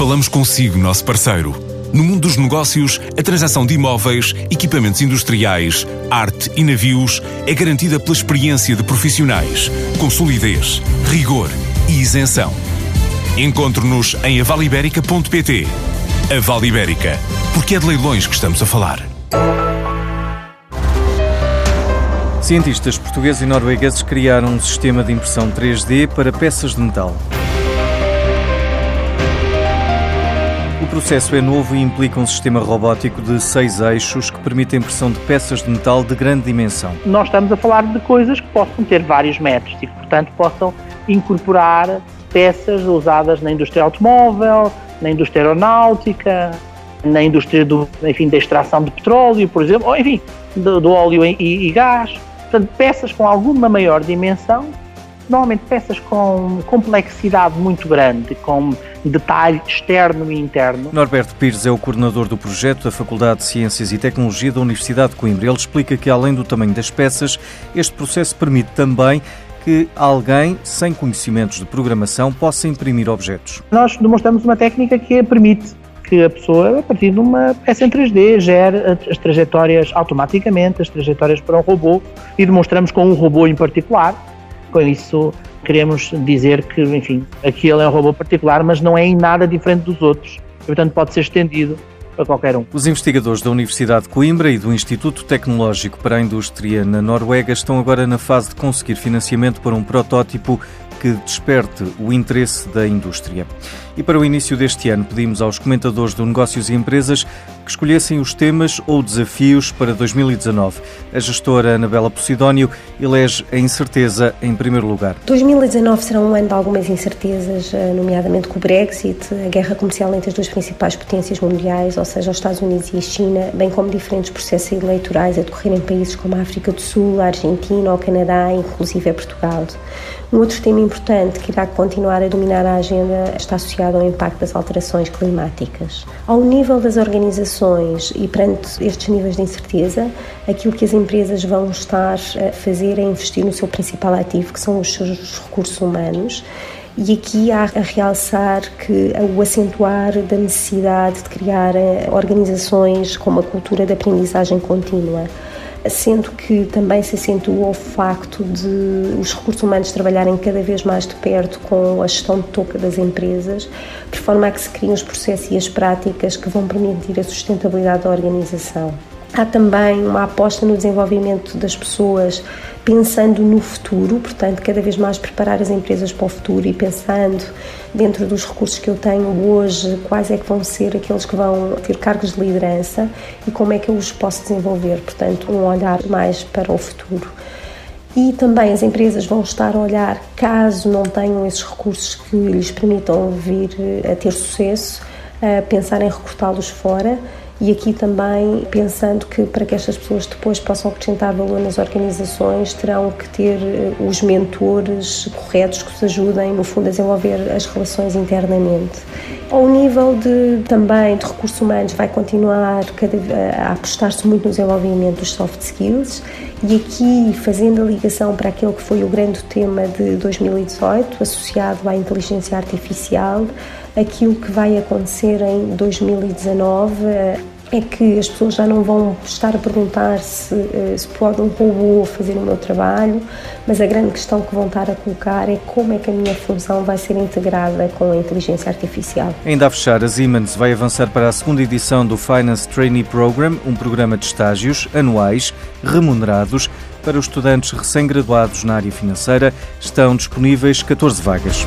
Falamos consigo, nosso parceiro. No mundo dos negócios, a transação de imóveis, equipamentos industriais, arte e navios é garantida pela experiência de profissionais, com solidez, rigor e isenção. Encontre-nos em avaliberica.pt. A Vale Ibérica, porque é de leilões que estamos a falar. Cientistas portugueses e noruegueses criaram um sistema de impressão 3D para peças de metal. Processo é novo e implica um sistema robótico de seis eixos que permite a impressão de peças de metal de grande dimensão. Nós estamos a falar de coisas que possam ter vários metros e que, portanto, possam incorporar peças usadas na indústria automóvel, na indústria aeronáutica, na indústria do, enfim, da extração de petróleo, por exemplo, ou enfim, do, do óleo e, e gás. Portanto, peças com alguma maior dimensão, normalmente peças com complexidade muito grande, com detalhe externo e interno. Norberto Pires é o coordenador do projeto da Faculdade de Ciências e Tecnologia da Universidade de Coimbra. Ele explica que, além do tamanho das peças, este processo permite também que alguém sem conhecimentos de programação possa imprimir objetos. Nós demonstramos uma técnica que permite que a pessoa, a partir de uma peça em 3D, gere as trajetórias automaticamente, as trajetórias para um robô, e demonstramos com um robô em particular. Com isso, queremos dizer que, enfim, aquele é um robô particular, mas não é em nada diferente dos outros. E, portanto, pode ser estendido para qualquer um. Os investigadores da Universidade de Coimbra e do Instituto Tecnológico para a Indústria na Noruega estão agora na fase de conseguir financiamento para um protótipo que desperte o interesse da indústria. E para o início deste ano, pedimos aos comentadores de negócios e empresas que escolhessem os temas ou desafios para 2019. A gestora Anabela Posidónio elege a incerteza em primeiro lugar. 2019 será um ano de algumas incertezas, eh, nomeadamente com o Brexit, a guerra comercial entre as duas principais potências mundiais, ou seja, os Estados Unidos e a China, bem como diferentes processos eleitorais a decorrer em países como a África do Sul, a Argentina, o Canadá, inclusive a Portugal. Um outro tema importante que irá continuar a dominar a agenda está associado ao impacto das alterações climáticas. Ao nível das organizações e perante estes níveis de incerteza, aquilo que as empresas vão estar a fazer é investir no seu principal ativo, que são os seus recursos humanos. E aqui há a realçar que o acentuar da necessidade de criar eh, organizações com uma cultura de aprendizagem contínua sendo que também se acentua o facto de os recursos humanos trabalharem cada vez mais de perto com a gestão de toca das empresas, de forma a que se criem os processos e as práticas que vão permitir a sustentabilidade da organização. Há também uma aposta no desenvolvimento das pessoas pensando no futuro, portanto, cada vez mais preparar as empresas para o futuro e pensando dentro dos recursos que eu tenho hoje, quais é que vão ser aqueles que vão ter cargos de liderança e como é que eu os posso desenvolver, portanto, um olhar mais para o futuro. E também as empresas vão estar a olhar, caso não tenham esses recursos que lhes permitam vir a ter sucesso, a pensar em recrutá-los fora e aqui também pensando que para que estas pessoas depois possam acrescentar valor nas organizações terão que ter eh, os mentores corretos que os ajudem no fundo a desenvolver as relações internamente. Ao nível de também de recursos humanos vai continuar a apostar-se muito no desenvolvimento dos soft skills. E aqui fazendo a ligação para aquele que foi o grande tema de 2018 associado à inteligência artificial aquilo que vai acontecer em 2019 é que as pessoas já não vão estar a perguntar se, eh, se pode um robô fazer o meu trabalho, mas a grande questão que vão estar a colocar é como é que a minha função vai ser integrada com a inteligência artificial. Ainda a fechar, a Siemens vai avançar para a segunda edição do Finance Trainee Program, um programa de estágios anuais remunerados para os estudantes recém-graduados na área financeira. Estão disponíveis 14 vagas.